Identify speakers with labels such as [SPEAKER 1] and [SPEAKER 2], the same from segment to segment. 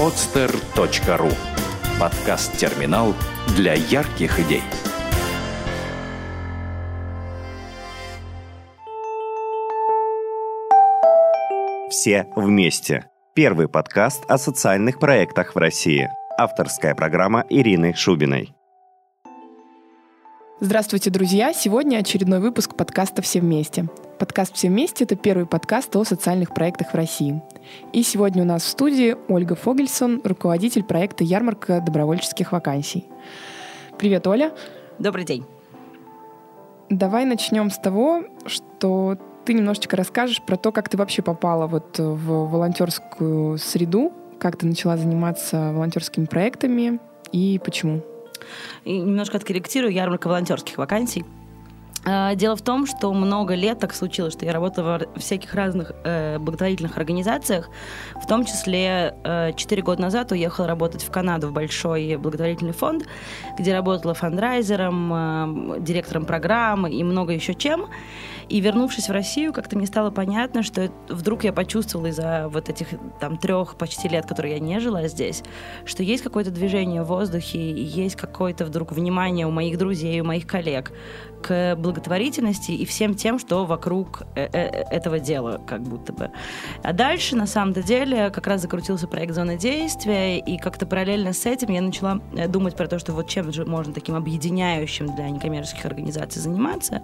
[SPEAKER 1] podster.ru Подкаст-терминал для ярких идей.
[SPEAKER 2] Все вместе. Первый подкаст о социальных проектах в России. Авторская программа Ирины Шубиной.
[SPEAKER 3] Здравствуйте, друзья! Сегодня очередной выпуск подкаста «Все вместе». Подкаст «Все вместе» — это первый подкаст о социальных проектах в России. И сегодня у нас в студии Ольга Фогельсон, руководитель проекта «Ярмарка добровольческих вакансий». Привет, Оля.
[SPEAKER 4] Добрый день.
[SPEAKER 3] Давай начнем с того, что ты немножечко расскажешь про то, как ты вообще попала вот в волонтерскую среду, как ты начала заниматься волонтерскими проектами и почему.
[SPEAKER 4] И немножко откорректирую ярмарка волонтерских вакансий. А, дело в том, что много лет так случилось, что я работала в всяких разных э, благотворительных организациях. В том числе э, 4 года назад уехала работать в Канаду в большой благотворительный фонд, где работала фандрайзером, э, директором программы и много еще чем. И вернувшись в Россию, как-то мне стало понятно, что вдруг я почувствовала из-за вот этих там трех почти лет, которые я не жила здесь, что есть какое-то движение в воздухе, есть какое-то вдруг внимание у моих друзей, у моих коллег к благотворительности и всем тем, что вокруг э, э, этого дела, как будто бы. А дальше, на самом-то деле, как раз закрутился проект «Зона действия», и как-то параллельно с этим я начала э, думать про то, что вот чем же можно таким объединяющим для некоммерческих организаций заниматься.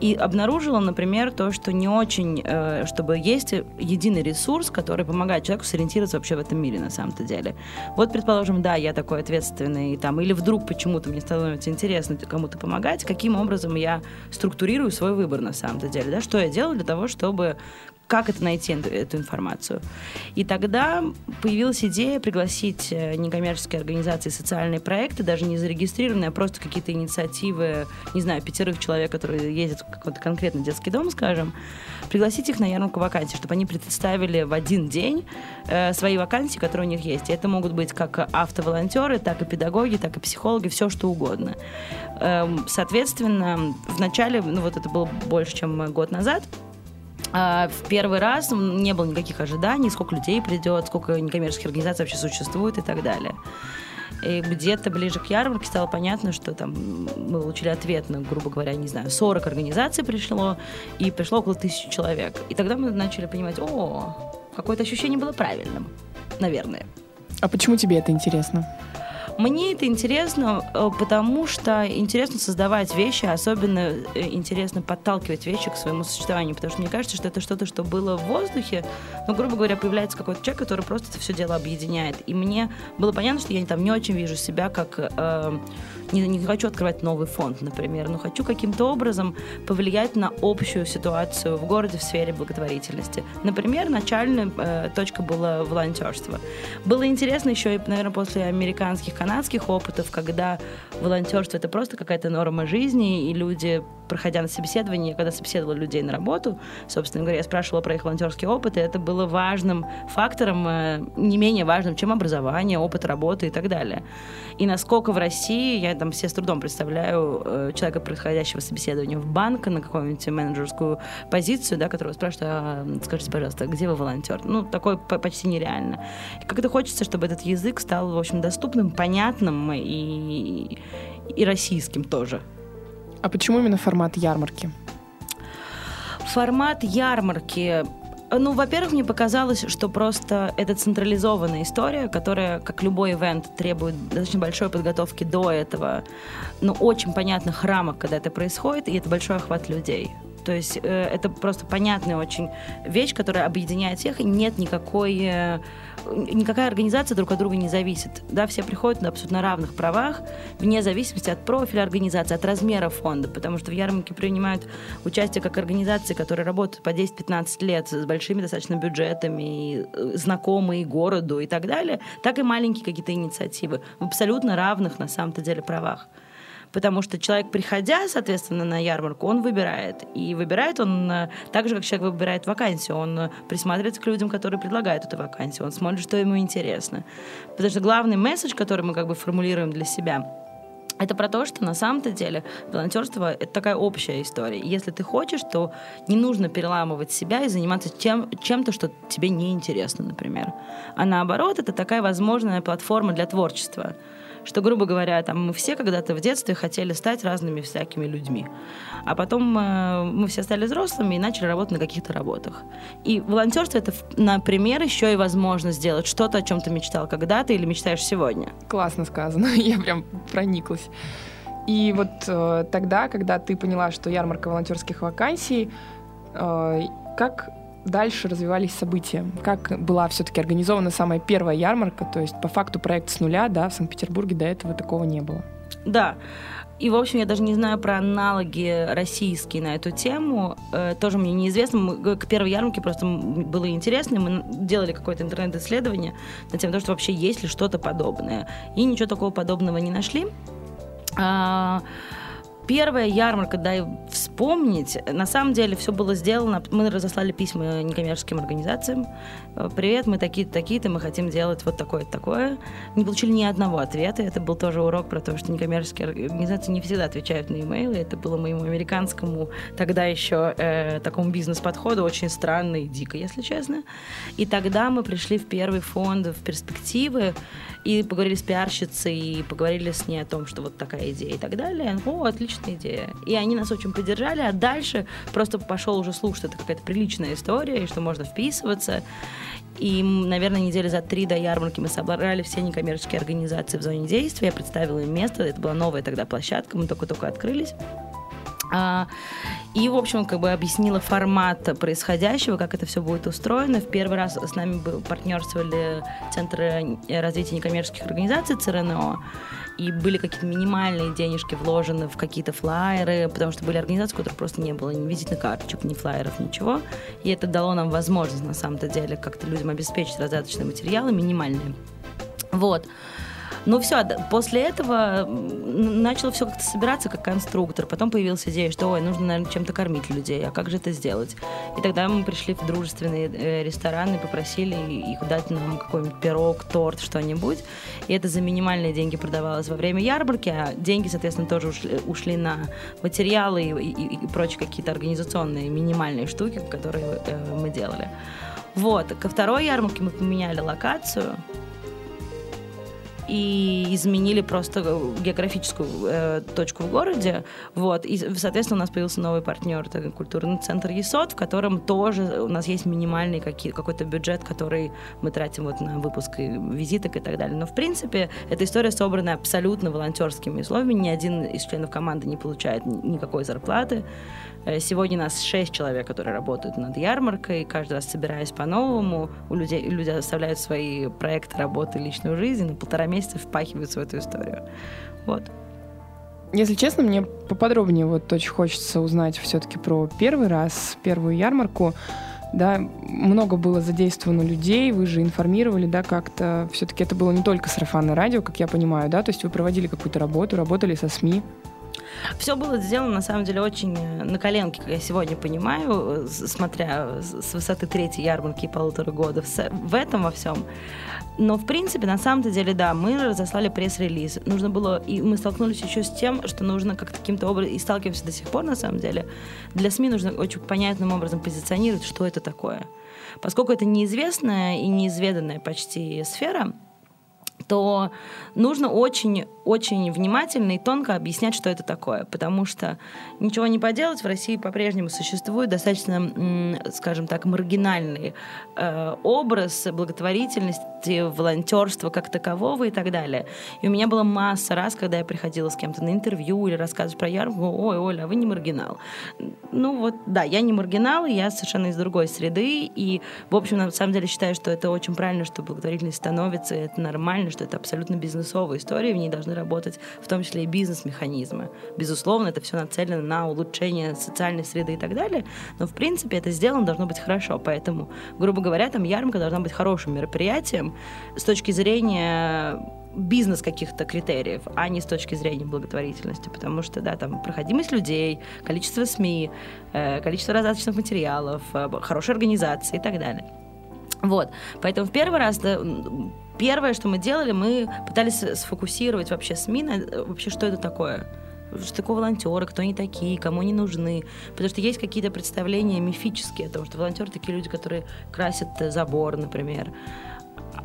[SPEAKER 4] И обнаружила, например, то, что не очень, э, чтобы есть единый ресурс, который помогает человеку сориентироваться вообще в этом мире на самом-то деле. Вот, предположим, да, я такой ответственный, там, или вдруг почему-то мне становится интересно кому-то помогать, каким образом я структурирую свой выбор на самом-то деле, да, что я делаю для того, чтобы как это найти, эту информацию. И тогда появилась идея пригласить э, некоммерческие организации, социальные проекты, даже не зарегистрированные, а просто какие-то инициативы, не знаю, пятерых человек, которые ездят в какой-то конкретный детский дом, скажем, пригласить их на ярмарку вакансий, чтобы они представили в один день э, свои вакансии, которые у них есть. И это могут быть как автоволонтеры, так и педагоги, так и психологи, все что угодно. Э, соответственно, в начале, ну вот это было больше, чем год назад, в первый раз не было никаких ожиданий, сколько людей придет, сколько некоммерческих организаций вообще существует и так далее. И где-то ближе к ярмарке стало понятно, что там мы получили ответ на, грубо говоря, не знаю, 40 организаций пришло, и пришло около тысячи человек. И тогда мы начали понимать, о, какое-то ощущение было правильным, наверное.
[SPEAKER 3] А почему тебе это интересно?
[SPEAKER 4] Мне это интересно, э, потому что интересно создавать вещи, особенно э, интересно подталкивать вещи к своему существованию, потому что мне кажется, что это что-то, что было в воздухе, но, грубо говоря, появляется какой-то человек, который просто это все дело объединяет. И мне было понятно, что я там не очень вижу себя как э, не, не хочу открывать новый фонд, например, но хочу каким-то образом повлиять на общую ситуацию в городе в сфере благотворительности. Например, начальная э, точка была волонтерство. Было интересно еще и, наверное, после американских, канадских опытов, когда волонтерство это просто какая-то норма жизни, и люди проходя на собеседование, когда собеседовала людей на работу, собственно говоря, я спрашивала про их волонтерский опыт, и это было важным фактором, э, не менее важным, чем образование, опыт работы и так далее. И насколько в России, я там все с трудом представляю э, человека, происходящего собеседования в банк на какую-нибудь менеджерскую позицию, да, которого спрашивают, а, скажите, пожалуйста, где вы волонтер? Ну, такое почти нереально. И как-то хочется, чтобы этот язык стал, в общем, доступным, понятным и, и российским тоже.
[SPEAKER 3] А почему именно формат ярмарки?
[SPEAKER 4] Формат ярмарки ну, во-первых, мне показалось, что просто это централизованная история, которая, как любой ивент, требует достаточно большой подготовки до этого, но очень понятных рамок, когда это происходит, и это большой охват людей. То есть э, это просто понятная очень вещь, которая объединяет всех, и нет никакой... Э, никакая организация друг от друга не зависит. Да, все приходят на абсолютно равных правах, вне зависимости от профиля организации, от размера фонда, потому что в ярмарке принимают участие как организации, которые работают по 10-15 лет с большими достаточно бюджетами, э, знакомые городу и так далее, так и маленькие какие-то инициативы в абсолютно равных на самом-то деле правах потому что человек, приходя, соответственно, на ярмарку, он выбирает. И выбирает он э, так же, как человек выбирает вакансию. Он э, присматривается к людям, которые предлагают эту вакансию. Он смотрит, что ему интересно. Потому что главный месседж, который мы как бы формулируем для себя, Это про то, что на самом-то деле волонтерство это такая общая история. Если ты хочешь, то не нужно переламывать себя и заниматься тем, чем-то, что тебе не интересно, например. А наоборот, это такая возможная платформа для творчества что, грубо говоря, там мы все когда-то в детстве хотели стать разными всякими людьми. А потом э, мы все стали взрослыми и начали работать на каких-то работах. И волонтерство это, например, еще и возможность сделать что-то, о чем ты мечтал когда-то или мечтаешь сегодня.
[SPEAKER 3] Классно сказано, я прям прониклась. И вот э, тогда, когда ты поняла, что ярмарка волонтерских вакансий, э, как дальше развивались события? Как была все-таки организована самая первая ярмарка? То есть по факту проект с нуля, да, в Санкт-Петербурге до этого такого не было.
[SPEAKER 4] Да. И, в общем, я даже не знаю про аналоги российские на эту тему. Э, тоже мне неизвестно. Мы, к первой ярмарке просто было интересно. Мы делали какое-то интернет-исследование на тему, что вообще есть ли что-то подобное. И ничего такого подобного не нашли. А, Первая ярмарка, дай вспомнить, на самом деле все было сделано, мы разослали письма некоммерческим организациям. Э, Привет, мы такие-то, такие-то, мы хотим делать вот такое-то, такое. Не получили ни одного ответа. Это был тоже урок про то, что некоммерческие организации не всегда отвечают на имейлы. Это было моему американскому тогда еще э, такому бизнес-подходу очень странно и дико, если честно. И тогда мы пришли в первый фонд в перспективы и поговорили с пиарщицей, и поговорили с ней о том, что вот такая идея и так далее. О, отличная идея. И они нас очень поддержали, а дальше просто пошел уже слух, что это какая-то приличная история, и что можно вписываться. И, наверное, недели за три до ярмарки мы собрали все некоммерческие организации в зоне действия. Я представила им место. Это была новая тогда площадка. Мы только-только открылись. А, и, в общем, как бы объяснила формат происходящего, как это все будет устроено. В первый раз с нами был партнерствовали Центры развития некоммерческих организаций ЦРНО и были какие-то минимальные денежки вложены в какие-то флайеры, потому что были организации, у которых просто не было ни визитных карточек, ни флайеров, ничего. И это дало нам возможность, на самом-то деле, как-то людям обеспечить раздаточные материалы минимальные. Вот. Ну все, после этого начало все как-то собираться как конструктор. Потом появилась идея, что, ой, нужно, наверное, чем-то кормить людей, а как же это сделать? И тогда мы пришли в дружественные э, рестораны, попросили их дать нам какой-нибудь пирог, торт, что-нибудь. И это за минимальные деньги продавалось во время ярмарки, а деньги, соответственно, тоже ушли, ушли на материалы и, и, и прочие какие-то организационные минимальные штуки, которые э, мы делали. Вот, ко второй ярмарке мы поменяли локацию, и изменили просто географическую э, точку в городе. Вот. И, соответственно, у нас появился новый партнер, это культурный центр ЕСОД, в котором тоже у нас есть минимальный какие, какой-то бюджет, который мы тратим вот на выпуск визиток и так далее. Но, в принципе, эта история собрана абсолютно волонтерскими условиями. Ни один из членов команды не получает никакой зарплаты. Э, сегодня нас шесть человек, которые работают над ярмаркой, каждый раз собираясь по-новому. У людей, люди оставляют свои проекты, работы, личную жизнь, на полтора месяца впахиваются в эту историю. Вот.
[SPEAKER 3] Если честно, мне поподробнее вот очень хочется узнать все-таки про первый раз, первую ярмарку. Да, много было задействовано людей, вы же информировали, да, как-то. Все-таки это было не только сарафанное радио, как я понимаю, да, то есть вы проводили какую-то работу, работали со СМИ.
[SPEAKER 4] Все было сделано, на самом деле, очень э, на коленке, как я сегодня понимаю, смотря с высоты третьей ярмарки и полутора года в этом во всем. Но, в принципе, на самом-то деле, да, мы разослали пресс-релиз. Нужно было, и мы столкнулись еще с тем, что нужно как-то каким-то образом, и сталкиваемся до сих пор, на самом деле, для СМИ нужно очень понятным образом позиционировать, что это такое. Поскольку это неизвестная и неизведанная почти сфера, то нужно очень-очень внимательно и тонко объяснять, что это такое, потому что ничего не поделать, в России по-прежнему существует достаточно, скажем так, маргинальный э, образ благотворительности, волонтерства как такового и так далее. И у меня была масса раз, когда я приходила с кем-то на интервью или рассказывать про ярмарку, ой, Оля, а вы не маргинал. Ну вот, да, я не маргинал, я совершенно из другой среды, и, в общем, на самом деле считаю, что это очень правильно, что благотворительность становится, это нормально, что это абсолютно бизнесовая история, в ней должны работать в том числе и бизнес-механизмы. Безусловно, это все нацелено на улучшение социальной среды и так далее, но в принципе это сделано должно быть хорошо, поэтому, грубо говоря, там ярмарка должна быть хорошим мероприятием с точки зрения бизнес каких-то критериев, а не с точки зрения благотворительности, потому что, да, там проходимость людей, количество СМИ, э, количество раздаточных материалов, э, хорошая организация и так далее. Вот, поэтому в первый раз да, первое, что мы делали, мы пытались сфокусировать вообще СМИ на вообще, что это такое что такое волонтеры, кто они такие, кому они нужны. Потому что есть какие-то представления мифические о том, что волонтеры такие люди, которые красят забор, например.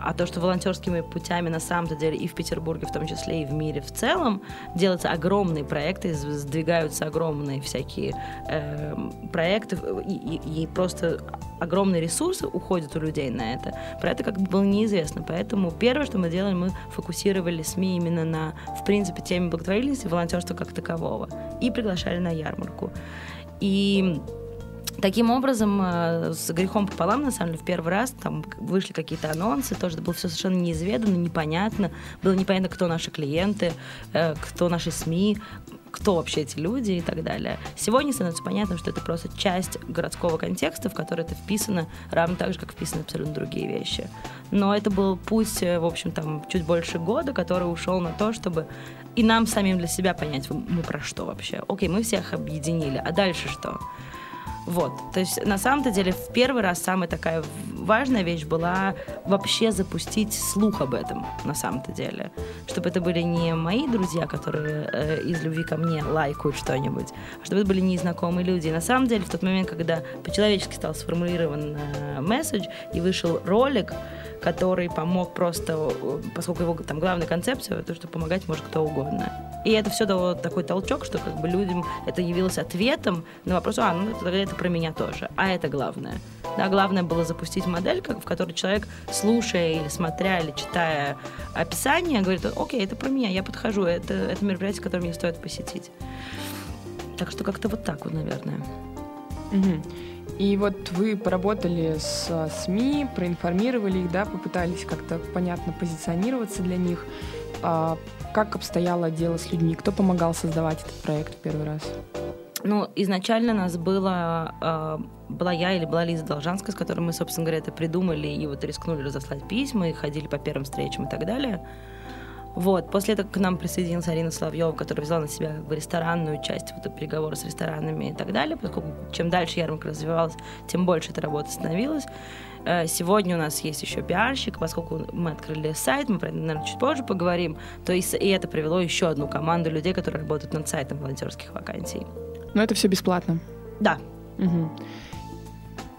[SPEAKER 4] А то, что волонтерскими путями на самом-то деле и в Петербурге, в том числе и в мире в целом, делаются огромные проекты, сдвигаются огромные всякие э, проекты, и, и, и просто огромные ресурсы уходят у людей на это. Про это как бы было неизвестно. Поэтому первое, что мы делали, мы фокусировали СМИ именно на, в принципе, теме благотворительности, волонтерства как такового. И приглашали на ярмарку. И Таким образом, э, с грехом пополам, на самом деле, в первый раз там вышли какие-то анонсы, тоже было все совершенно неизведанно, непонятно. Было непонятно, кто наши клиенты, э, кто наши СМИ, кто вообще эти люди и так далее. Сегодня становится понятно, что это просто часть городского контекста, в который это вписано, равно так же, как вписаны абсолютно другие вещи. Но это был путь, э, в общем, там, чуть больше года, который ушел на то, чтобы и нам самим для себя понять, мы про что вообще. Окей, мы всех объединили, а дальше что? Вот. То есть на самом-то деле в первый раз самая такая важная вещь была вообще запустить слух об этом на самом-то деле. Чтобы это были не мои друзья, которые э, из любви ко мне лайкают что-нибудь, а чтобы это были незнакомые люди. И на самом деле в тот момент, когда по-человечески стал сформулирован э, месседж и вышел ролик, который помог просто, поскольку его там главная концепция, то, что помогать может кто угодно. И это все дало такой толчок, что как бы людям это явилось ответом на вопрос, а, ну тогда это про меня тоже. А это главное. Да, главное было запустить модель, в которой человек, слушая или смотря, или читая описание, говорит, окей, это про меня, я подхожу, это, это мероприятие, которое мне стоит посетить. Так что как-то вот так вот, наверное.
[SPEAKER 3] Угу. И вот вы поработали с СМИ, проинформировали их, да, попытались как-то понятно позиционироваться для них. А как обстояло дело с людьми? Кто помогал создавать этот проект в первый раз?
[SPEAKER 4] Ну, изначально нас было, э, была я или была Лиза Должанская, с которой мы, собственно говоря, это придумали и вот рискнули разослать письма, и ходили по первым встречам и так далее. Вот. После этого к нам присоединилась Арина Соловьева, которая взяла на себя как бы, ресторанную часть вот, переговоры с ресторанами и так далее. Поскольку чем дальше ярмарка развивалась, тем больше эта работа становилась. Э, сегодня у нас есть еще пиарщик, поскольку мы открыли сайт, мы про это, наверное, чуть позже поговорим, то есть и это привело еще одну команду людей, которые работают над сайтом волонтерских вакансий.
[SPEAKER 3] Но это все бесплатно?
[SPEAKER 4] Да.
[SPEAKER 3] Угу.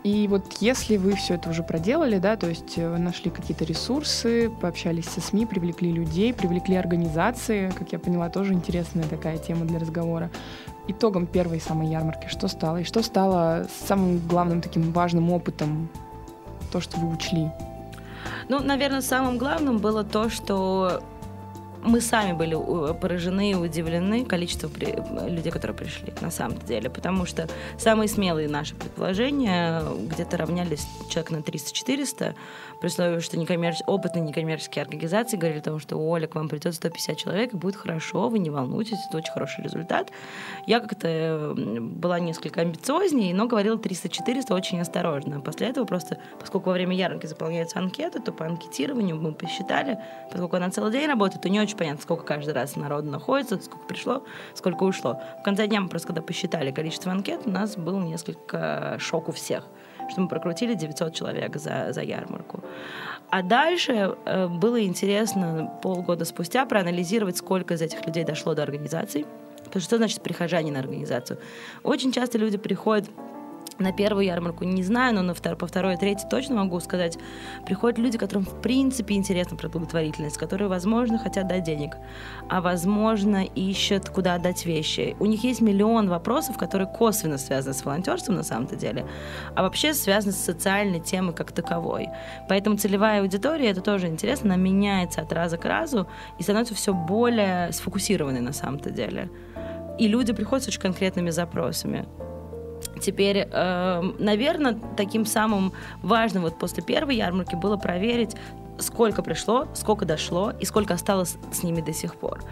[SPEAKER 3] И вот если вы все это уже проделали, да, то есть э, нашли какие-то ресурсы, пообщались со СМИ, привлекли людей, привлекли организации, как я поняла, тоже интересная такая тема для разговора. Итогом первой самой ярмарки что стало? И что стало самым главным таким важным опытом, то, что вы учли?
[SPEAKER 4] Ну, наверное, самым главным было то, что мы сами были поражены и удивлены количеством людей, которые пришли на самом деле, потому что самые смелые наши предположения где-то равнялись человек на 300-400, при условии, что некоммерч... опытные некоммерческие организации говорили о том, что Оля, к вам придет 150 человек, и будет хорошо, вы не волнуйтесь, это очень хороший результат. Я как-то была несколько амбициознее, но говорила 300-400 очень осторожно. После этого просто, поскольку во время ярмарки заполняются анкеты, то по анкетированию мы посчитали, поскольку она целый день работает, то не очень понятно, сколько каждый раз народу находится, сколько пришло, сколько ушло. В конце дня мы просто когда посчитали количество анкет, у нас было несколько шок у всех что мы прокрутили 900 человек за, за ярмарку. А дальше э, было интересно полгода спустя проанализировать, сколько из этих людей дошло до организации. Потому что что значит прихожане на организацию? Очень часто люди приходят на первую ярмарку не знаю, но на втор, по второй и третьей точно могу сказать, приходят люди, которым в принципе интересна про благотворительность, которые, возможно, хотят дать денег, а возможно, ищут, куда отдать вещи. У них есть миллион вопросов, которые косвенно связаны с волонтерством на самом-то деле, а вообще связаны с социальной темой как таковой. Поэтому целевая аудитория, это тоже интересно, она меняется от раза к разу и становится все более сфокусированной на самом-то деле. И люди приходят с очень конкретными запросами. Теперь, эм, наверное, таким самым важным вот после первой ярмарки было проверить, сколько пришло, сколько дошло и сколько осталось с ними до сих пор.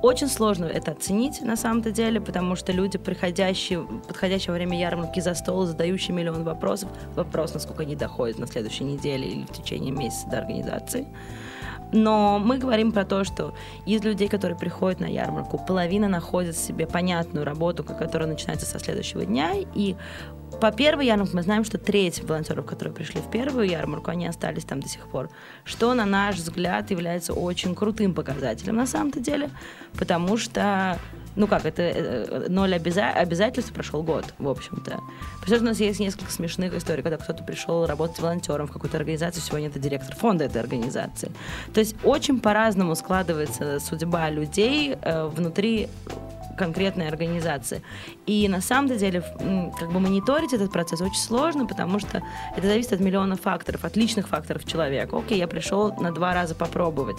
[SPEAKER 4] Очень сложно это оценить на самом-то деле, потому что люди, приходящие, подходящие во время ярмарки за стол, задающие миллион вопросов, вопрос, насколько они доходят на следующей неделе или в течение месяца до организации. Но мы говорим про то, что из людей, которые приходят на ярмарку, половина находит себе понятную работу, которая начинается со следующего дня, и по первой ярмарке мы знаем, что треть волонтеров, которые пришли в первую ярмарку, они остались там до сих пор. Что, на наш взгляд, является очень крутым показателем на самом-то деле, потому что ну как, это э, ноль обяза- обязательств, прошел год, в общем-то. Потому что у нас есть несколько смешных историй, когда кто-то пришел работать волонтером в какую-то организацию, сегодня это директор фонда этой организации. То есть очень по-разному складывается судьба людей э, внутри конкретной организации. И на самом деле как бы мониторить этот процесс очень сложно, потому что это зависит от миллиона факторов, от личных факторов человека. Окей, я пришел на два раза попробовать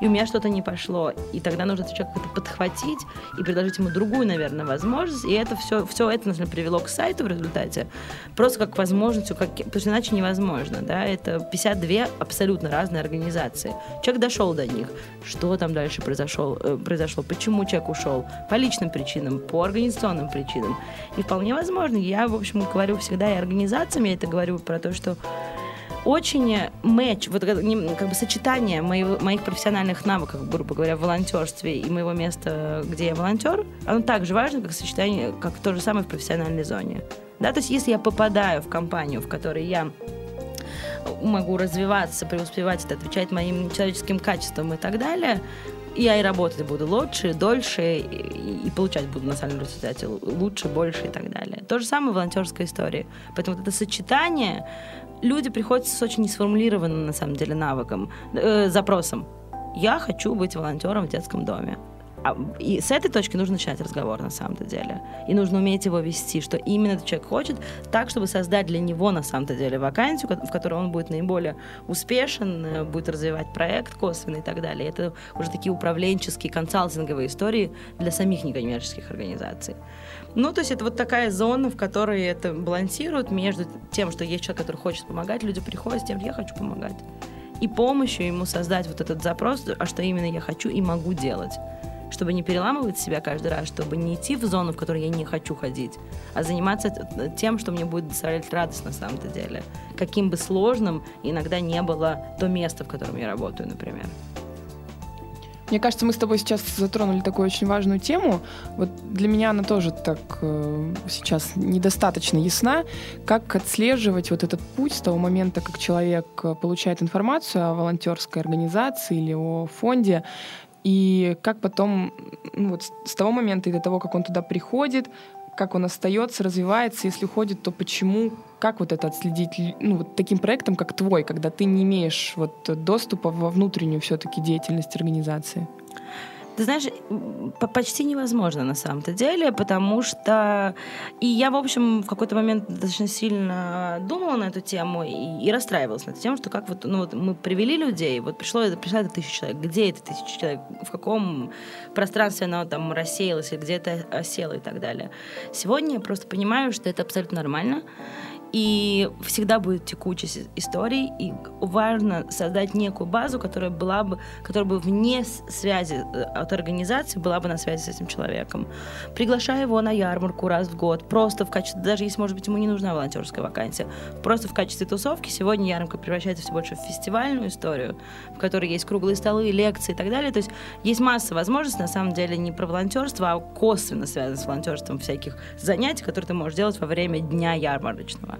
[SPEAKER 4] и у меня что-то не пошло. И тогда нужно человека это подхватить и предложить ему другую, наверное, возможность. И это все, все это, наверное, привело к сайту в результате. Просто как возможностью, как, потому что иначе невозможно. Да? Это 52 абсолютно разные организации. Человек дошел до них. Что там дальше произошло, э, произошло? Почему человек ушел? По личным причинам, по организационным причинам. И вполне возможно. Я, в общем, говорю всегда и организациям, я это говорю про то, что очень матч, вот как бы сочетание моего, моих профессиональных навыков, грубо говоря, в волонтерстве и моего места, где я волонтер, оно так же важно, как сочетание, как то же самое в профессиональной зоне. Да, то есть если я попадаю в компанию, в которой я могу развиваться, преуспевать, это отвечать моим человеческим качествам и так далее, я и работать буду лучше, дольше, и, и получать буду на самом результате лучше, больше и так далее. То же самое в волонтерской истории. Поэтому вот это сочетание люди приходят с очень несформулированным, на самом деле, навыком, э, запросом. Я хочу быть волонтером в детском доме. А, и с этой точки нужно начинать разговор на самом-то деле. И нужно уметь его вести, что именно этот человек хочет, так, чтобы создать для него на самом-то деле вакансию, в которой он будет наиболее успешен, э, будет развивать проект косвенно и так далее. Это уже такие управленческие, консалтинговые истории для самих некоммерческих организаций. Ну, то есть это вот такая зона, в которой это балансирует между тем, что есть человек, который хочет помогать, люди приходят с тем, что я хочу помогать. И помощью ему создать вот этот запрос, а что именно я хочу и могу делать чтобы не переламывать себя каждый раз, чтобы не идти в зону, в которую я не хочу ходить, а заниматься тем, что мне будет доставлять радость на самом-то деле. Каким бы сложным иногда не было то место, в котором я работаю, например.
[SPEAKER 3] Мне кажется, мы с тобой сейчас затронули такую очень важную тему. Вот для меня она тоже так э, сейчас недостаточно ясна. Как отслеживать вот этот путь с того момента, как человек э, получает информацию о волонтерской организации или о фонде, и как потом, ну вот с того момента и до того, как он туда приходит, как он остается, развивается, если уходит, то почему, как вот это отследить, ну, вот таким проектом, как твой, когда ты не имеешь вот доступа во внутреннюю все-таки деятельность организации?
[SPEAKER 4] Ты знаешь, почти невозможно на самом-то деле, потому что... И я, в общем, в какой-то момент достаточно сильно думала на эту тему и, и расстраивалась на эту тему, что как вот, ну, вот мы привели людей, вот пришло, пришла эта тысяча человек, где эта тысяча человек, в каком пространстве она там рассеялась, или где это осело и так далее. Сегодня я просто понимаю, что это абсолютно нормально, и всегда будет текучесть историй, и важно создать некую базу, которая была бы, которая бы вне связи э, от организации была бы на связи с этим человеком. Приглашая его на ярмарку раз в год, просто в качестве, даже если, может быть, ему не нужна волонтерская вакансия, просто в качестве тусовки. Сегодня ярмарка превращается все больше в фестивальную историю, в которой есть круглые столы, лекции и так далее. То есть есть масса возможностей, на самом деле, не про волонтерство, а косвенно связано с волонтерством всяких занятий, которые ты можешь делать во время дня ярмарочного.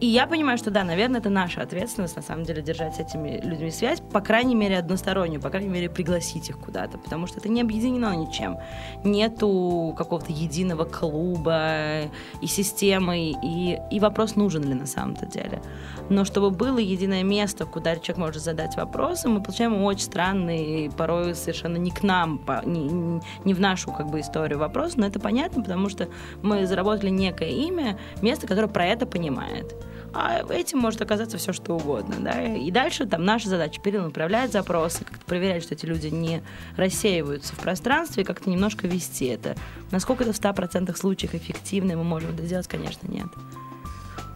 [SPEAKER 4] И я понимаю, что да, наверное, это наша ответственность, на самом деле, держать с этими людьми связь, по крайней мере, одностороннюю, по крайней мере, пригласить их куда-то, потому что это не объединено ничем. Нету какого-то единого клуба и системы, и, и вопрос нужен ли на самом-то деле. Но чтобы было единое место, куда человек может задать вопросы, мы получаем очень странный, порой совершенно не к нам, не, не в нашу как бы историю вопрос, но это понятно, потому что мы заработали некое имя, место, которое про это понимает а этим может оказаться все что угодно. Да? И дальше там наша задача перенаправлять запросы, как-то проверять, что эти люди не рассеиваются в пространстве, как-то немножко вести это. Насколько это в 100% случаях эффективно, мы можем это сделать, конечно, нет.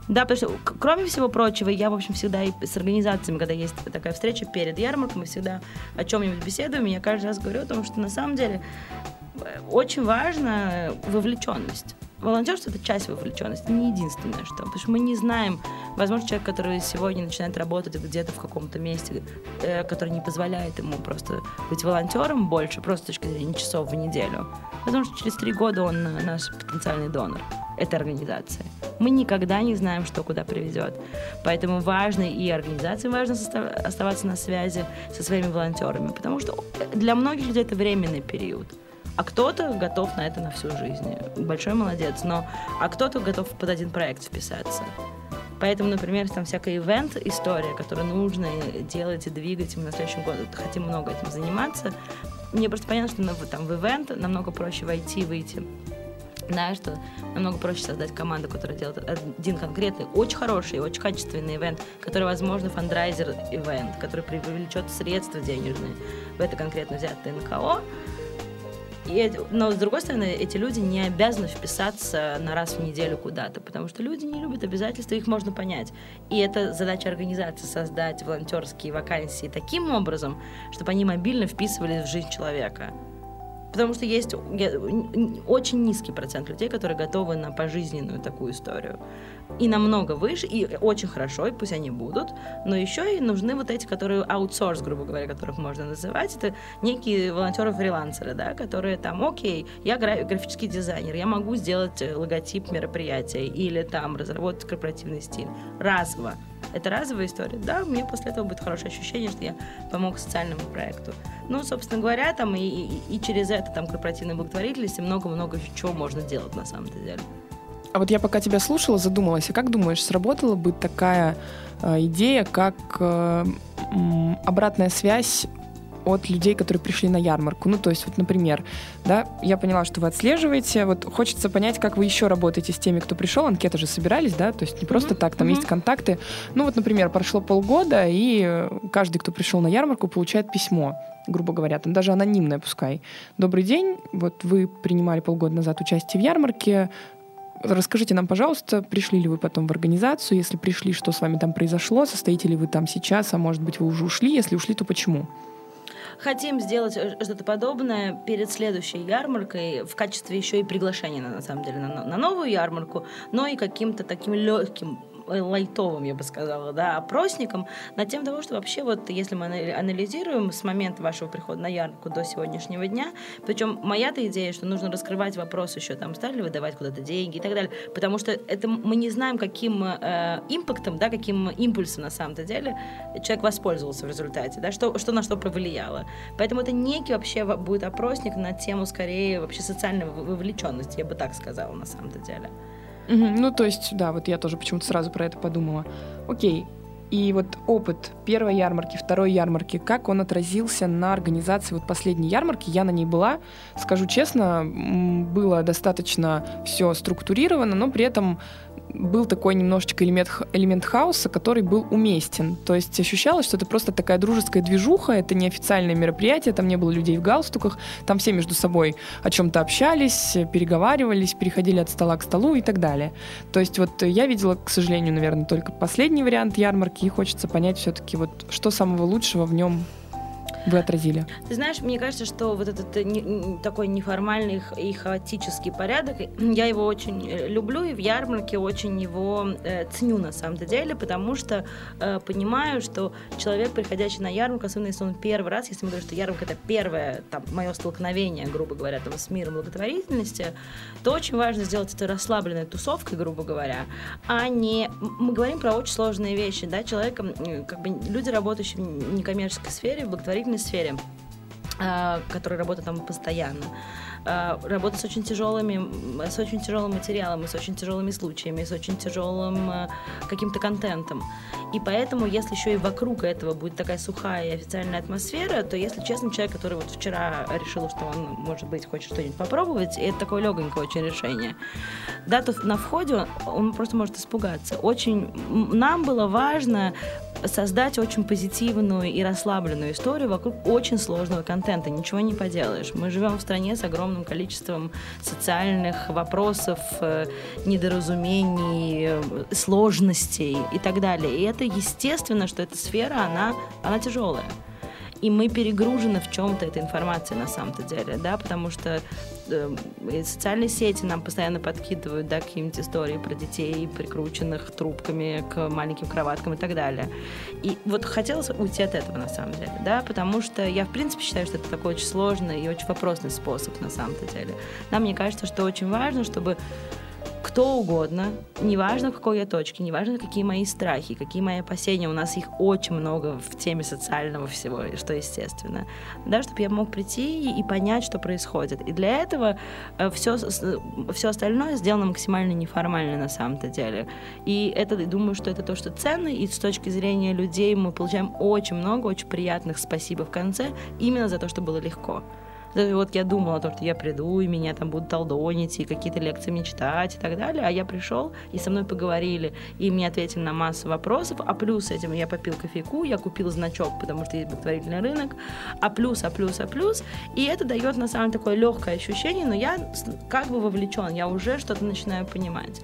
[SPEAKER 4] Да, потому что, кроме всего прочего, я, в общем, всегда и с организациями, когда есть такая встреча перед ярмаркой, мы всегда о чем-нибудь беседуем, и я каждый раз говорю о том, что на самом деле очень важна вовлеченность. Волонтерство это часть вовлеченности, не единственное что. Потому что мы не знаем, возможно, человек, который сегодня начинает работать где-то в каком-то месте, э, который не позволяет ему просто быть волонтером больше, просто с точки зрения часов в неделю. Возможно, через три года он наш потенциальный донор этой организации. Мы никогда не знаем, что куда приведет. Поэтому важно и организации важно оставаться на связи со своими волонтерами, потому что для многих людей это временный период. А кто-то готов на это на всю жизнь. Большой молодец. Но, а кто-то готов под один проект вписаться. Поэтому, например, там всякая ивент-история, которую нужно делать и двигать, мы на следующем году хотим много этим заниматься. Мне просто понятно, что там в ивент намного проще войти и выйти да, что намного проще создать команду, которая делает один конкретный, очень хороший, очень качественный ивент, который, возможно, фандрайзер ивент, который привлечет средства денежные в это конкретно взятое НКО, и, но, с другой стороны, эти люди не обязаны вписаться на раз в неделю куда-то, потому что люди не любят обязательства, их можно понять. И это задача организации создать волонтерские вакансии таким образом, чтобы они мобильно вписывались в жизнь человека. Потому что есть очень низкий процент людей, которые готовы на пожизненную такую историю. И намного выше, и очень хорошо, и пусть они будут, но еще и нужны вот эти, которые аутсорс, грубо говоря, которых можно называть. Это некие волонтеры-фрилансеры, да, которые там, окей, я графический дизайнер, я могу сделать э, логотип мероприятия или там разработать корпоративный стиль. Разово это разовая история. Да, меня после этого будет хорошее ощущение, что я помог социальному проекту. Ну, собственно говоря, там и, и, и через это там корпоративной благотворительности много-много чего можно делать на самом деле.
[SPEAKER 3] А вот я пока тебя слушала, задумалась, а как думаешь, сработала бы такая э, идея, как э, обратная связь от людей, которые пришли на ярмарку. Ну, то есть, вот, например, да, я поняла, что вы отслеживаете, вот хочется понять, как вы еще работаете с теми, кто пришел, анкеты же собирались, да, то есть не просто mm-hmm. так, там mm-hmm. есть контакты. Ну, вот, например, прошло полгода, и каждый, кто пришел на ярмарку, получает письмо грубо говоря, там даже анонимное пускай. Добрый день, вот вы принимали полгода назад участие в ярмарке, Расскажите нам, пожалуйста, пришли ли вы потом в организацию? Если пришли, что с вами там произошло? Состоите ли вы там сейчас? А может быть, вы уже ушли? Если ушли, то почему?
[SPEAKER 4] Хотим сделать э, что-то подобное перед следующей ярмаркой в качестве еще и приглашения, на самом деле, на, на новую ярмарку, но и каким-то таким легким лайтовым, я бы сказала, да, опросником на тем того, что вообще вот если мы анализируем с момента вашего прихода на ярмарку до сегодняшнего дня, причем моя-то идея, что нужно раскрывать вопрос еще, там, стали выдавать куда-то деньги и так далее, потому что это мы не знаем, каким э, импактом, да, каким импульсом на самом-то деле человек воспользовался в результате, да, что, что на что повлияло. Поэтому это некий вообще будет опросник на тему скорее вообще социальной вовлеченности, я бы так сказала на самом-то деле.
[SPEAKER 3] Ну, то есть, да, вот я тоже почему-то сразу про это подумала. Окей, и вот опыт первой ярмарки, второй ярмарки, как он отразился на организации вот последней ярмарки, я на ней была, скажу честно, было достаточно все структурировано, но при этом был такой немножечко элемент, элемент хаоса, который был уместен. То есть ощущалось, что это просто такая дружеская движуха, это не официальное мероприятие, там не было людей в галстуках, там все между собой о чем-то общались, переговаривались, переходили от стола к столу и так далее. То есть вот я видела, к сожалению, наверное, только последний вариант ярмарки, и хочется понять все-таки вот, что самого лучшего в нем вы отразили?
[SPEAKER 4] Ты знаешь, мне кажется, что вот этот э, такой неформальный и хаотический порядок, я его очень э, люблю и в ярмарке очень его э, ценю на самом деле, потому что понимаю, что человек, приходящий на ярмарку, особенно если он первый раз, если мы говорим, что ярмарка это первое там, мое столкновение, грубо говоря, там, с миром благотворительности, то очень важно сделать это расслабленной тусовкой, грубо говоря, а не... Мы говорим про очень сложные вещи, да, человек, как бы люди, работающие в некоммерческой сфере, в благотворительности, креативной сфере, а, который работает там постоянно. А, работа с очень тяжелыми, с очень тяжелым материалом, с очень тяжелыми случаями, с очень тяжелым а, каким-то контентом. И поэтому, если еще и вокруг этого будет такая сухая и официальная атмосфера, то, если честно, человек, который вот вчера решил, что он, может быть, хочет что-нибудь попробовать, это такое легонькое очень решение, да, то на входе он просто может испугаться. Очень нам было важно создать очень позитивную и расслабленную историю вокруг очень сложного контента. Ничего не поделаешь. Мы живем в стране с огромным количеством социальных вопросов, э, недоразумений, э, сложностей и так далее. И это естественно, что эта сфера, она, она тяжелая. И мы перегружены в чем-то этой информации на самом-то деле, да, потому что э, социальные сети нам постоянно подкидывают, да, какие-нибудь истории про детей, прикрученных трубками к маленьким кроваткам и так далее. И вот хотелось уйти от этого на самом деле, да, потому что я, в принципе, считаю, что это такой очень сложный и очень вопросный способ на самом-то деле. Да, мне кажется, что очень важно, чтобы кто угодно, неважно в какой я точке, неважно какие мои страхи, какие мои опасения, у нас их очень много в теме социального всего, что естественно, да, чтобы я мог прийти и, понять, что происходит. И для этого э, все, все остальное сделано максимально неформально на самом-то деле. И это, думаю, что это то, что ценно, и с точки зрения людей мы получаем очень много, очень приятных спасибо в конце, именно за то, что было легко. Даже вот я думала, то, что я приду, и меня там будут толдонить, и какие-то лекции мне читать и так далее. А я пришел, и со мной поговорили, и мне ответили на массу вопросов. А плюс этим я попил кофейку, я купил значок, потому что есть благотворительный рынок. А плюс, а плюс, а плюс. И это дает на самом деле такое легкое ощущение, но я как бы вовлечен, я уже что-то начинаю понимать.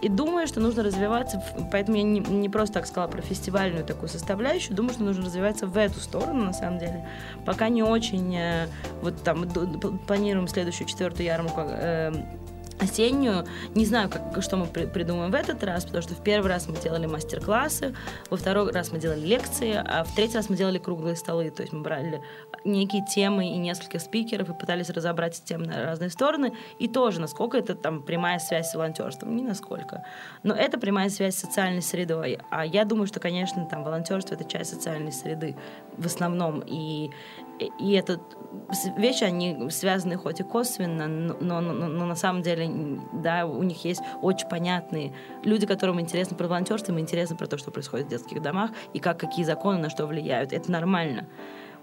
[SPEAKER 4] И думаю, что нужно развиваться, поэтому я не, не просто так сказала про фестивальную такую составляющую, думаю, что нужно развиваться в эту сторону, на самом деле. Пока не очень, э, вот там, планируем следующую четвертую ярмарку э, осеннюю. Не знаю, как, что мы при, придумаем в этот раз, потому что в первый раз мы делали мастер-классы, во второй раз мы делали лекции, а в третий раз мы делали круглые столы. То есть мы брали некие темы и несколько спикеров и пытались разобрать тем на разные стороны. И тоже, насколько это там прямая связь с волонтерством, не насколько. Но это прямая связь с социальной средой. А я думаю, что, конечно, там волонтерство это часть социальной среды в основном. И и это вещи, они связаны хоть и косвенно, но, но, но, но на самом деле, да, у них есть очень понятные люди, которым интересно про волонтерство, им интересно про то, что происходит в детских домах, и как какие законы на что влияют. Это нормально.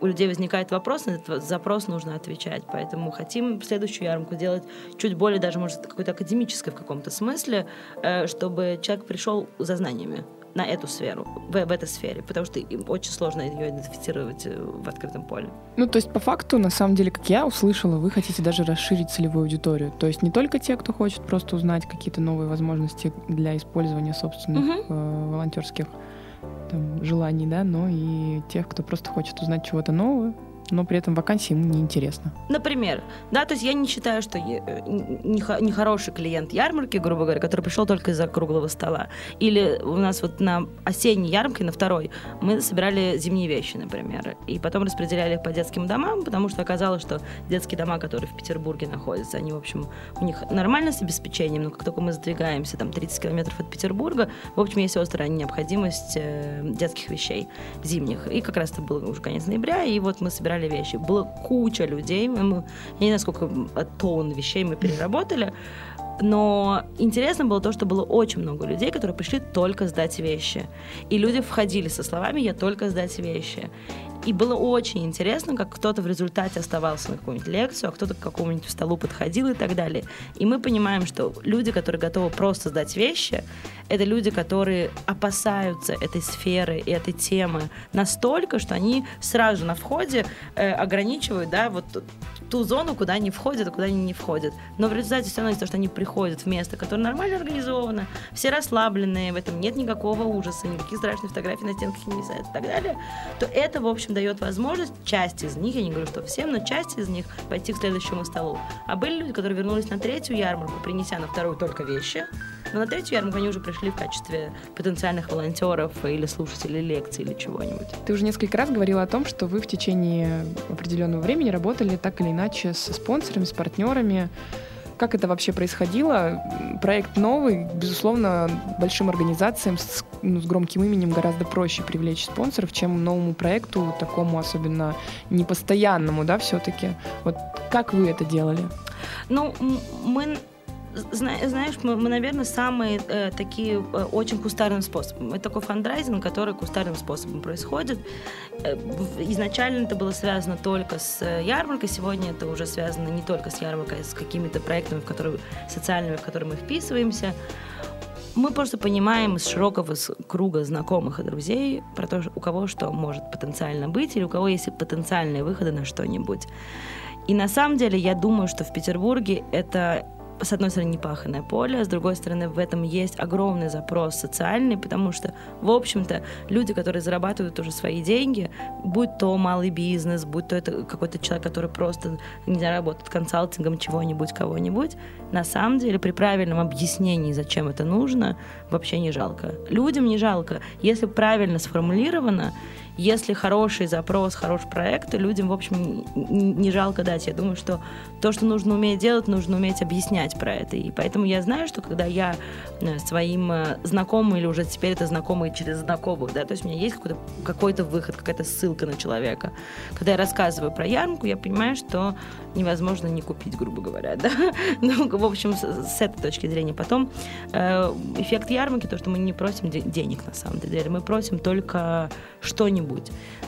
[SPEAKER 4] У людей возникает вопрос, на этот запрос нужно отвечать. Поэтому хотим следующую ярмарку делать чуть более даже, может, какой-то академической в каком-то смысле, э, чтобы человек пришел за знаниями на эту сферу, в, в этой сфере, потому что им очень сложно ее идентифицировать э, в открытом поле.
[SPEAKER 3] Ну, то есть, по факту, на самом деле, как я услышала, вы хотите даже расширить целевую аудиторию. То есть не только те, кто хочет просто узнать какие-то новые возможности для использования собственных угу. э, волонтерских там, желаний, да, но и тех, кто просто хочет узнать чего-то нового, но при этом вакансии ему неинтересно.
[SPEAKER 4] Например, да, то есть я не считаю, что э, нехороший клиент ярмарки, грубо говоря, который пришел только из-за круглого стола. Или у нас вот на осенней ярмарке, на второй, мы собирали зимние вещи, например, и потом распределяли их по детским домам, потому что оказалось, что детские дома, которые в Петербурге находятся, они, в общем, у них нормально с обеспечением, но как только мы сдвигаемся там 30 километров от Петербурга, в общем, есть острая необходимость э, детских вещей зимних. И как раз это был уже конец ноября, и вот мы собирали собирали вещи. Было куча людей, мы, я не знаю, сколько тонн вещей мы переработали, но интересно было то, что было очень много людей, которые пришли только сдать вещи. И люди входили со словами «я только сдать вещи». И было очень интересно, как кто-то в результате оставался на какую-нибудь лекцию, а кто-то к какому-нибудь столу подходил и так далее. И мы понимаем, что люди, которые готовы просто сдать вещи, это люди, которые опасаются этой сферы и этой темы настолько, что они сразу на входе э, ограничивают, да, вот ту зону, куда они входят, а куда они не входят. Но в результате все равно из-за того, что они приходят в место, которое нормально организовано, все расслабленные, в этом нет никакого ужаса, никаких страшных фотографий на стенках не висят и так далее, то это, в общем, дает возможность часть из них, я не говорю, что всем, но часть из них пойти к следующему столу. А были люди, которые вернулись на третью ярмарку, принеся на вторую только вещи, но на третью ярмарку они уже пришли в качестве потенциальных волонтеров или слушателей лекций или чего-нибудь.
[SPEAKER 3] Ты уже несколько раз говорила о том, что вы в течение определенного времени работали так или иначе со спонсорами, с партнерами. Как это вообще происходило? Проект новый, безусловно, большим организациям с, ну, с громким именем гораздо проще привлечь спонсоров, чем новому проекту, такому особенно непостоянному, да, все-таки. Вот как вы это делали?
[SPEAKER 4] Ну, мы знаешь, мы, мы наверное, самые э, такие э, очень кустарным способом. Это такой фандрайзинг, который кустарным способом происходит. Э, изначально это было связано только с э, ярмаркой, сегодня это уже связано не только с ярмаркой, а с какими-то проектами, в которые, социальными, в которые мы вписываемся. Мы просто понимаем из широкого круга знакомых и друзей про то, у кого что может потенциально быть, или у кого есть потенциальные выходы на что-нибудь. И на самом деле я думаю, что в Петербурге это с одной стороны, непаханное поле, а с другой стороны, в этом есть огромный запрос социальный, потому что, в общем-то, люди, которые зарабатывают уже свои деньги, будь то малый бизнес, будь то это какой-то человек, который просто, не знаю, работает консалтингом чего-нибудь, кого-нибудь, на самом деле, при правильном объяснении, зачем это нужно, вообще не жалко. Людям не жалко. Если правильно сформулировано, если хороший запрос, хороший проект, то людям, в общем, не жалко дать. Я думаю, что то, что нужно уметь делать, нужно уметь объяснять про это. И поэтому я знаю, что когда я э, своим э, знакомым, или уже теперь это знакомые через знакомых, да, то есть у меня есть какой-то какой выход, какая-то ссылка на человека. Когда я рассказываю про ярмарку, я понимаю, что невозможно не купить, грубо говоря, да. Ну, в общем, с, этой точки зрения. Потом э, эффект ярмарки, то, что мы не просим денег на самом деле, мы просим только что-нибудь.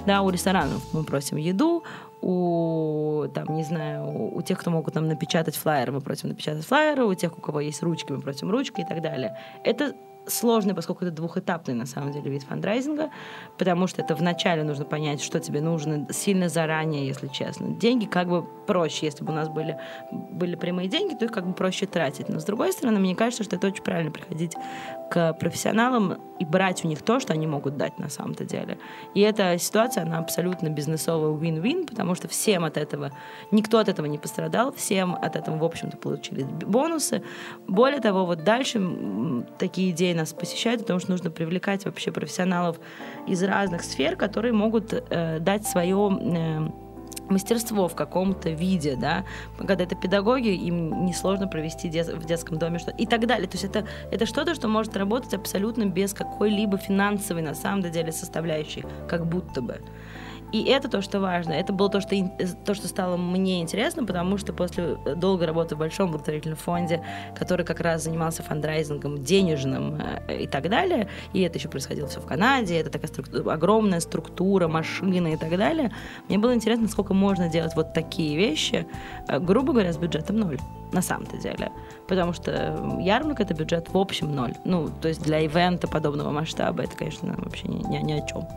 [SPEAKER 4] Да, у ресторанов мы просим еду, у, там, не знаю, у тех, кто могут нам напечатать флайеры, мы просим напечатать флайеры, у тех, у кого есть ручки, мы просим ручки и так далее. Это сложный, поскольку это двухэтапный, на самом деле, вид фандрайзинга, потому что это вначале нужно понять, что тебе нужно сильно заранее, если честно. Деньги как бы проще, если бы у нас были, были прямые деньги, то их как бы проще тратить. Но с другой стороны, мне кажется, что это очень правильно приходить к профессионалам и брать у них то, что они могут дать на самом-то деле. И эта ситуация, она абсолютно бизнесовая win-win, потому что всем от этого, никто от этого не пострадал, всем от этого, в общем-то, получили бонусы. Более того, вот дальше такие идеи нас посещают, потому что нужно привлекать вообще профессионалов из разных сфер, которые могут э, дать свое э, мастерство в каком-то виде, да, когда это педагоги, им несложно провести дет, в детском доме что и так далее. То есть это, это что-то, что может работать абсолютно без какой-либо финансовой, на самом деле, составляющей, как будто бы. И это то, что важно. Это было то, что, то, что стало мне интересно, потому что после долгой работы в большом благотворительном фонде, который как раз занимался фандрайзингом денежным э, и так далее, и это еще происходило все в Канаде, это такая структура, огромная структура, машины и так далее, мне было интересно, сколько можно делать вот такие вещи, э, грубо говоря, с бюджетом ноль на самом-то деле. Потому что ярмарка — это бюджет в общем ноль. Ну, то есть для ивента подобного масштаба это, конечно, вообще ни, ни, ни о чем.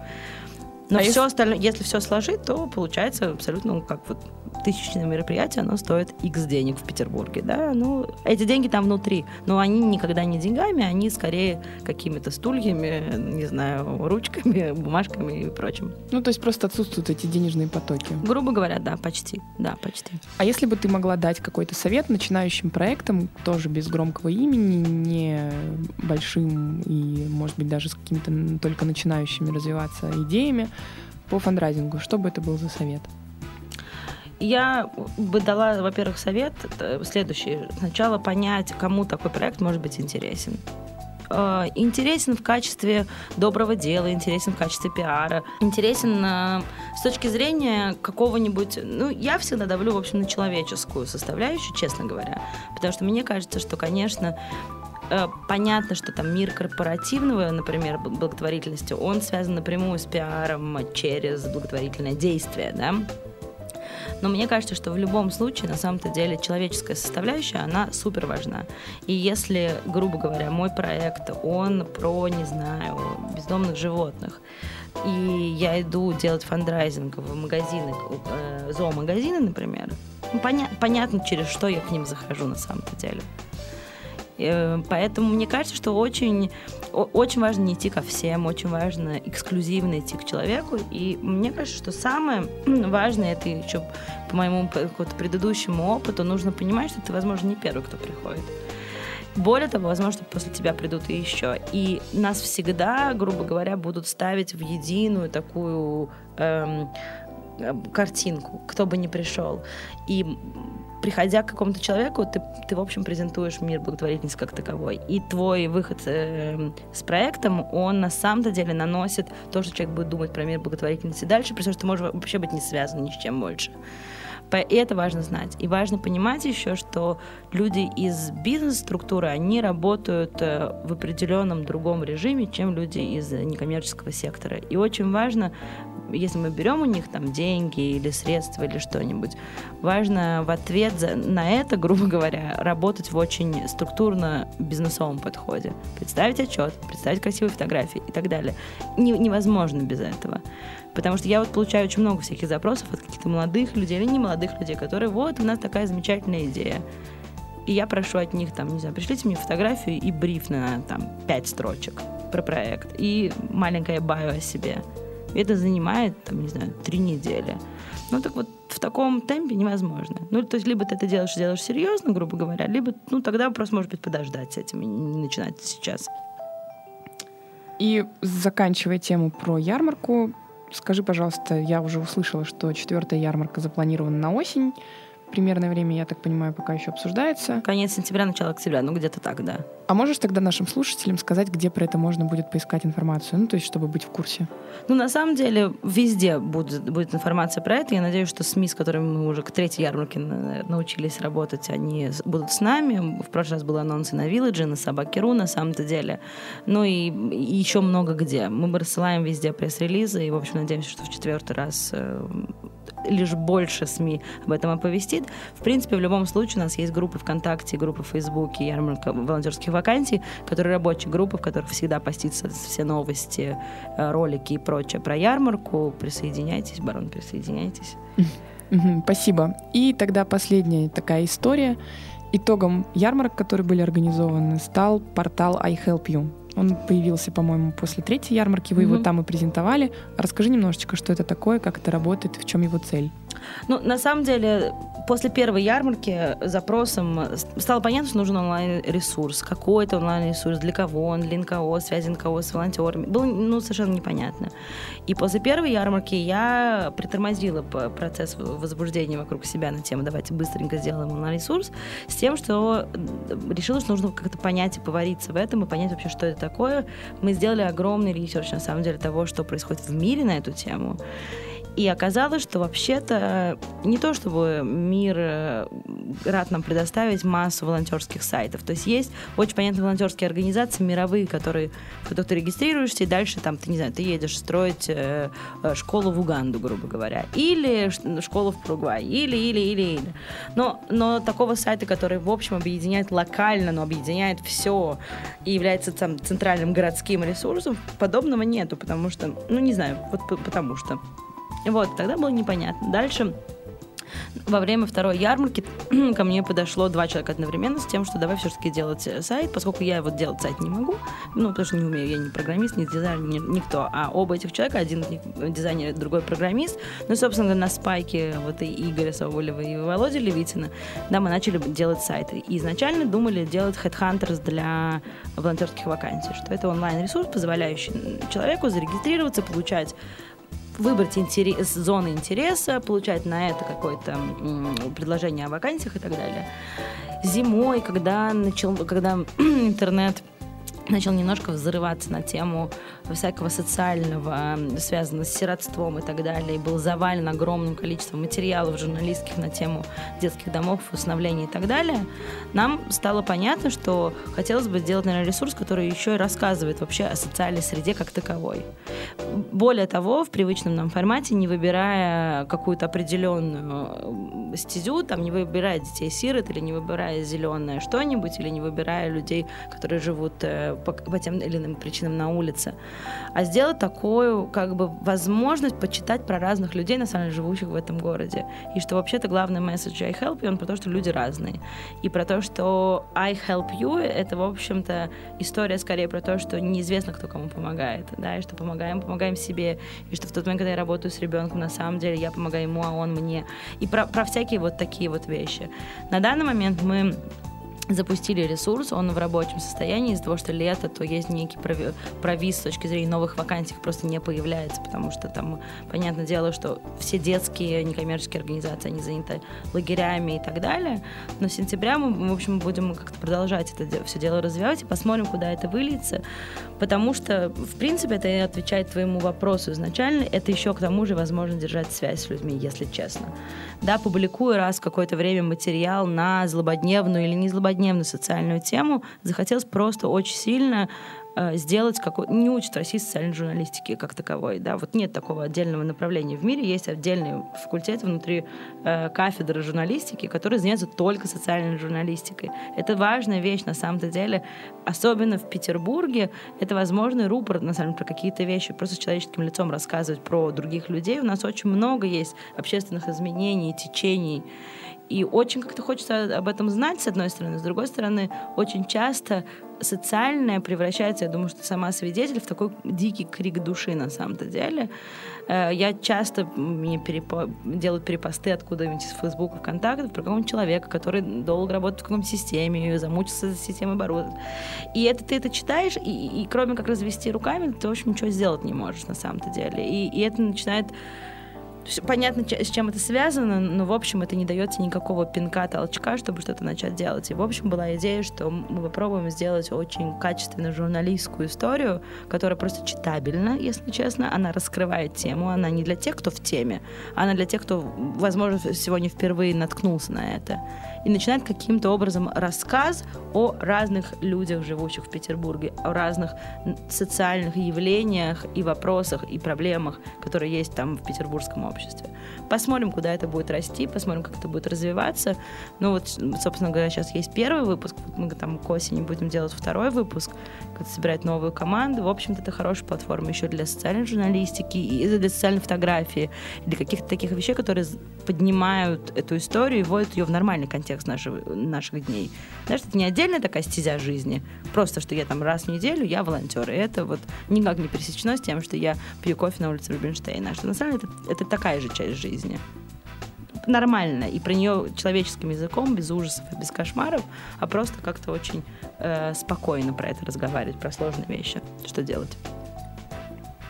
[SPEAKER 4] Но а все если... остальное, если все сложить, то получается абсолютно ну, как вот тысячное мероприятие, оно стоит X денег в Петербурге, да, ну, эти деньги там внутри, но они никогда не деньгами, они скорее какими-то стульями, не знаю, ручками, бумажками и прочим.
[SPEAKER 3] Ну, то есть просто отсутствуют эти денежные потоки.
[SPEAKER 4] Грубо говоря, да, почти, да, почти.
[SPEAKER 3] А если бы ты могла дать какой-то совет начинающим проектам, тоже без громкого имени, не большим и, может быть, даже с какими-то только начинающими развиваться идеями, по фандрайзингу, что бы это был за совет?
[SPEAKER 4] Я бы дала, во-первых, совет э, следующий. Сначала понять, кому такой проект может быть интересен э, интересен в качестве доброго дела, интересен в качестве пиара, интересен э, с точки зрения какого-нибудь... Ну, я всегда давлю, в общем, на человеческую составляющую, честно говоря. Потому что мне кажется, что, конечно, Э, понятно, что там мир корпоративного, например, благотворительности, он связан напрямую с пиаром через благотворительное действие, да. Но мне кажется, что в любом случае, на самом-то деле, человеческая составляющая, она супер важна. И если, грубо говоря, мой проект, он про, не знаю, бездомных животных, и я иду делать фандрайзинг в магазины, э, зоомагазины, например, ну, поня- понятно, через что я к ним захожу на самом-то деле. Э, поэтому мне кажется, что очень, очень важно не идти ко всем, очень важно эксклюзивно идти к человеку. И мне кажется, что самое важное, это еще по моему предыдущему опыту, нужно понимать, что ты, возможно, не первый, кто приходит. Более того, возможно, после тебя придут и еще. И нас всегда, грубо говоря, будут ставить в единую такую эм, э, картинку, кто бы ни пришел. И приходя к какому-то человеку, ты, ты, в общем, презентуешь мир благотворительности как таковой. И твой выход э, с проектом, он на самом-то деле наносит то, что человек будет думать про мир благотворительности дальше, при том, что ты можешь вообще быть не связан ни с чем больше. И это важно знать. И важно понимать еще, что люди из бизнес-структуры, они работают э, в определенном другом режиме, чем люди из некоммерческого сектора. И очень важно если мы берем у них там деньги или средства или что-нибудь, важно в ответ за, на это, грубо говоря, работать в очень структурно бизнесовом подходе. Представить отчет, представить красивые фотографии и так далее. Не, невозможно без этого. Потому что я вот получаю очень много всяких запросов от каких-то молодых людей или не молодых людей, которые вот, у нас такая замечательная идея. и я прошу от них, там, не знаю, пришлите мне фотографию и бриф на, там, пять строчек про проект, и маленькое байо о себе. Это занимает, там, не знаю, три недели. Ну, так вот, в таком темпе невозможно. Ну, то есть, либо ты это делаешь, делаешь серьезно, грубо говоря, либо, ну, тогда просто, может быть, подождать с этим и не начинать сейчас.
[SPEAKER 3] И заканчивая тему про ярмарку, скажи, пожалуйста, я уже услышала, что четвертая ярмарка запланирована на осень. Примерное время, я так понимаю, пока еще обсуждается.
[SPEAKER 4] Конец сентября, начало октября, ну где-то так, да.
[SPEAKER 3] А можешь тогда нашим слушателям сказать, где про это можно будет поискать информацию? Ну, то есть, чтобы быть в курсе.
[SPEAKER 4] Ну, на самом деле, везде будет, будет информация про это. Я надеюсь, что СМИ, с которыми мы уже к третьей ярмарке научились работать, они будут с нами. В прошлый раз был анонс и на Вилледже, на Собакеру, на самом-то деле. Ну и, и еще много где. Мы рассылаем везде пресс-релизы, и, в общем, надеемся, что в четвертый раз э, лишь больше СМИ об этом оповестит. В принципе, в любом случае у нас есть группы ВКонтакте, группы в Фейсбуке, ярмарка волонтерских вакансий, которые рабочие группы, в которых всегда постятся все новости, э, ролики и прочее про ярмарку. Присоединяйтесь, барон, присоединяйтесь.
[SPEAKER 3] Спасибо. И тогда последняя такая история. Итогом ярмарок, которые были организованы, стал портал iHelpYou. Он появился, по-моему, после третьей ярмарки. Вы mm-hmm. его там и презентовали. Расскажи немножечко, что это такое, как это работает, в чем его цель.
[SPEAKER 4] Ну, на самом деле, после первой ярмарки запросом стало понятно, что нужен онлайн-ресурс. Какой это онлайн-ресурс, для кого он, для НКО, связи НКО с волонтерами. Было ну, совершенно непонятно. И после первой ярмарки я притормозила процесс возбуждения вокруг себя на тему «давайте быстренько сделаем онлайн-ресурс» с тем, что решила, что нужно как-то понять и повариться в этом, и понять вообще, что это такое. Мы сделали огромный research, на самом деле, того, что происходит в мире на эту тему. И оказалось, что вообще-то не то, чтобы мир э, рад нам предоставить массу волонтерских сайтов. То есть есть очень понятные волонтерские организации мировые, которые, в которых ты регистрируешься, и дальше там, ты не знаю, ты едешь строить э, э школу в Уганду, грубо говоря, или школу в Парагвай, или, или, или, или. Но, но такого сайта, который, в общем, объединяет локально, но объединяет все и является там центральным городским ресурсом, подобного нету, потому что, ну, не знаю, вот потому что. Вот, тогда было непонятно. Дальше во время второй ярмарки ко мне подошло два человека одновременно с тем, что давай все-таки делать э, сайт, поскольку я вот делать сайт не могу, ну, потому что не умею, я не программист, не дизайнер, ни, никто, а оба этих человека, один них дизайнер, другой программист, ну, собственно, на спайке вот и Игоря Соболева и Володя Левитина, да, мы начали делать сайты. И изначально думали делать Headhunters для волонтерских вакансий, что это онлайн-ресурс, позволяющий человеку зарегистрироваться, получать выбрать интерес, зоны интереса, получать на это какое-то предложение о вакансиях и так далее. Зимой, когда, начал, когда интернет начал немножко взрываться на тему всякого социального, связанного с сиротством и так далее, и был завален огромным количеством материалов журналистских на тему детских домов, установления и так далее, нам стало понятно, что хотелось бы сделать, наверное, ресурс, который еще и рассказывает вообще о социальной среде как таковой. Более того, в привычном нам формате, не выбирая какую-то определенную стезю, там, не выбирая детей-сирот или не выбирая зеленое что-нибудь, или не выбирая людей, которые живут э, по, по тем или иным причинам на улице, а сделать такую как бы возможность почитать про разных людей, на самом деле, живущих в этом городе. И что вообще-то главный месседж I help you, он про то, что люди разные. И про то, что I help you, это, в общем-то, история скорее про то, что неизвестно, кто кому помогает, да, и что помогаем, помогаем себе, и что в тот момент, когда я работаю с ребенком, на самом деле я помогаю ему, а он мне. И про, про всякие вот такие вот вещи. На данный момент мы запустили ресурс, он в рабочем состоянии. Из-за того, что лето, то есть некий провис с точки зрения новых вакансий просто не появляется, потому что там, понятное дело, что все детские некоммерческие организации, они заняты лагерями и так далее, но с сентября мы, в общем, будем как-то продолжать это все дело развивать и посмотрим, куда это выльется, потому что, в принципе, это отвечает твоему вопросу изначально, это еще к тому же возможно держать связь с людьми, если честно. Да, публикую раз какое-то время материал на злободневную или не злободневную социальную тему, захотелось просто очень сильно э, сделать какой не учат России социальной журналистики как таковой, да, вот нет такого отдельного направления в мире, есть отдельный факультет внутри э, кафедры журналистики, который занимается только социальной журналистикой. Это важная вещь на самом-то деле, особенно в Петербурге, это возможный рупор, на самом деле, про какие-то вещи, просто с человеческим лицом рассказывать про других людей. У нас очень много есть общественных изменений, течений, и очень как-то хочется об этом знать, с одной стороны. С другой стороны, очень часто социальное превращается, я думаю, что сама свидетель, в такой дикий крик души на самом-то деле. Э, я часто мне перепо... делают перепосты откуда-нибудь из Фейсбука, ВКонтакте про какого-нибудь человека, который долго работает в каком-то системе, замучился за системой оборудования. И это ты это читаешь, и, и кроме как развести руками, ты, в общем, ничего сделать не можешь на самом-то деле. И, и это начинает понятно, с чем это связано, но, в общем, это не дает никакого пинка, толчка, чтобы что-то начать делать. И, в общем, была идея, что мы попробуем сделать очень качественную журналистскую историю, которая просто читабельна, если честно. Она раскрывает тему, она не для тех, кто в теме, она для тех, кто, возможно, сегодня впервые наткнулся на это и начинает каким-то образом рассказ о разных людях, живущих в Петербурге, о разных социальных явлениях и вопросах и проблемах, которые есть там в петербургском обществе. Посмотрим, куда это будет расти, посмотрим, как это будет развиваться. Ну вот, собственно говоря, сейчас есть первый выпуск, мы там к осени будем делать второй выпуск, собирать новую команду. В общем-то, это хорошая платформа еще для социальной журналистики и для социальной фотографии, для каких-то таких вещей, которые поднимают эту историю и вводят ее в нормальный контекст наших, наших дней. Знаешь, это не отдельная такая стезя жизни, просто что я там раз в неделю, я волонтер. И это вот никак не пересечено с тем, что я пью кофе на улице Рубинштейна. Что на самом деле это, это такая же часть жизни нормально, и про нее человеческим языком, без ужасов и без кошмаров, а просто как-то очень э, спокойно про это разговаривать, про сложные вещи. Что делать?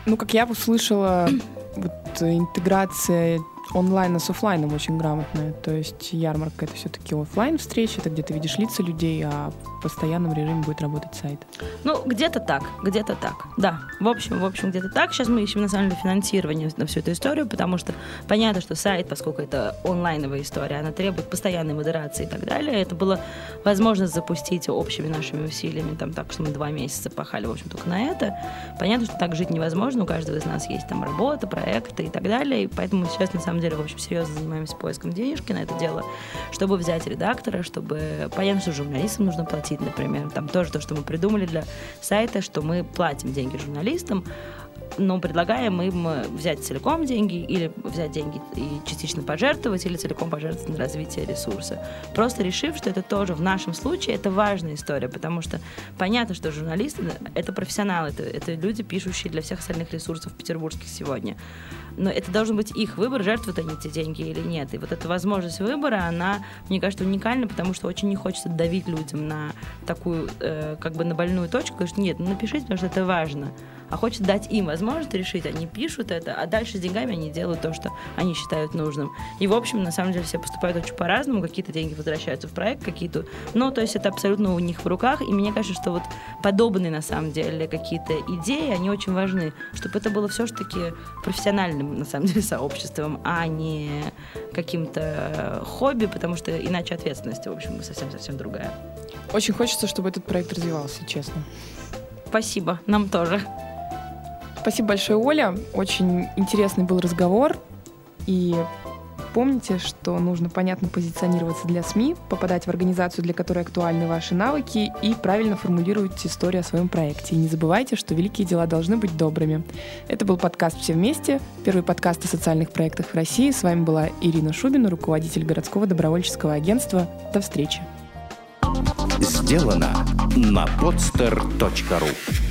[SPEAKER 3] Ну, как я услышала, вот интеграция онлайна с офлайном очень грамотная. То есть ярмарка это все-таки офлайн встреча, это где ты видишь лица людей, а постоянном режиме будет работать сайт.
[SPEAKER 4] Ну, где-то так, где-то так. Да, в общем, в общем, где-то так. Сейчас мы ищем на самом деле финансирование на всю эту историю, потому что понятно, что сайт, поскольку это онлайновая история, она требует постоянной модерации и так далее. Это было возможность запустить общими нашими усилиями, там так, что мы два месяца пахали, в общем, только на это. Понятно, что так жить невозможно, у каждого из нас есть там работа, проекты и так далее, и поэтому сейчас на самом деле, в общем, серьезно занимаемся поиском денежки на это дело, чтобы взять редактора, чтобы... Понятно, что журналистам нужно платить, например. Там тоже то, что мы придумали для сайта, что мы платим деньги журналистам, но предлагаем им взять целиком деньги или взять деньги и частично пожертвовать, или целиком пожертвовать на развитие ресурса. Просто решив, что это тоже в нашем случае это важная история, потому что понятно, что журналисты — это профессионалы, это, это люди, пишущие для всех остальных ресурсов петербургских сегодня. Но это должен быть их выбор, жертвуют они эти деньги или нет. И вот эта возможность выбора, она, мне кажется, уникальна, потому что очень не хочется давить людям на такую, э, как бы на больную точку, что нет, ну напишите, потому что это важно а хочет дать им возможность решить. Они пишут это, а дальше с деньгами они делают то, что они считают нужным. И, в общем, на самом деле все поступают очень по-разному. Какие-то деньги возвращаются в проект, какие-то... Ну, то есть это абсолютно у них в руках. И мне кажется, что вот подобные, на самом деле, какие-то идеи, они очень важны, чтобы это было все-таки профессиональным, на самом деле, сообществом, а не каким-то хобби, потому что иначе ответственность, в общем, совсем-совсем другая.
[SPEAKER 3] Очень хочется, чтобы этот проект развивался, честно.
[SPEAKER 4] Спасибо, нам тоже.
[SPEAKER 3] Спасибо большое, Оля. Очень интересный был разговор. И помните, что нужно понятно позиционироваться для СМИ, попадать в организацию, для которой актуальны ваши навыки, и правильно формулировать историю о своем проекте. И не забывайте, что великие дела должны быть добрыми. Это был подкаст «Все вместе», первый подкаст о социальных проектах в России. С вами была Ирина Шубина, руководитель городского добровольческого агентства. До встречи.
[SPEAKER 1] Сделано на podster.ru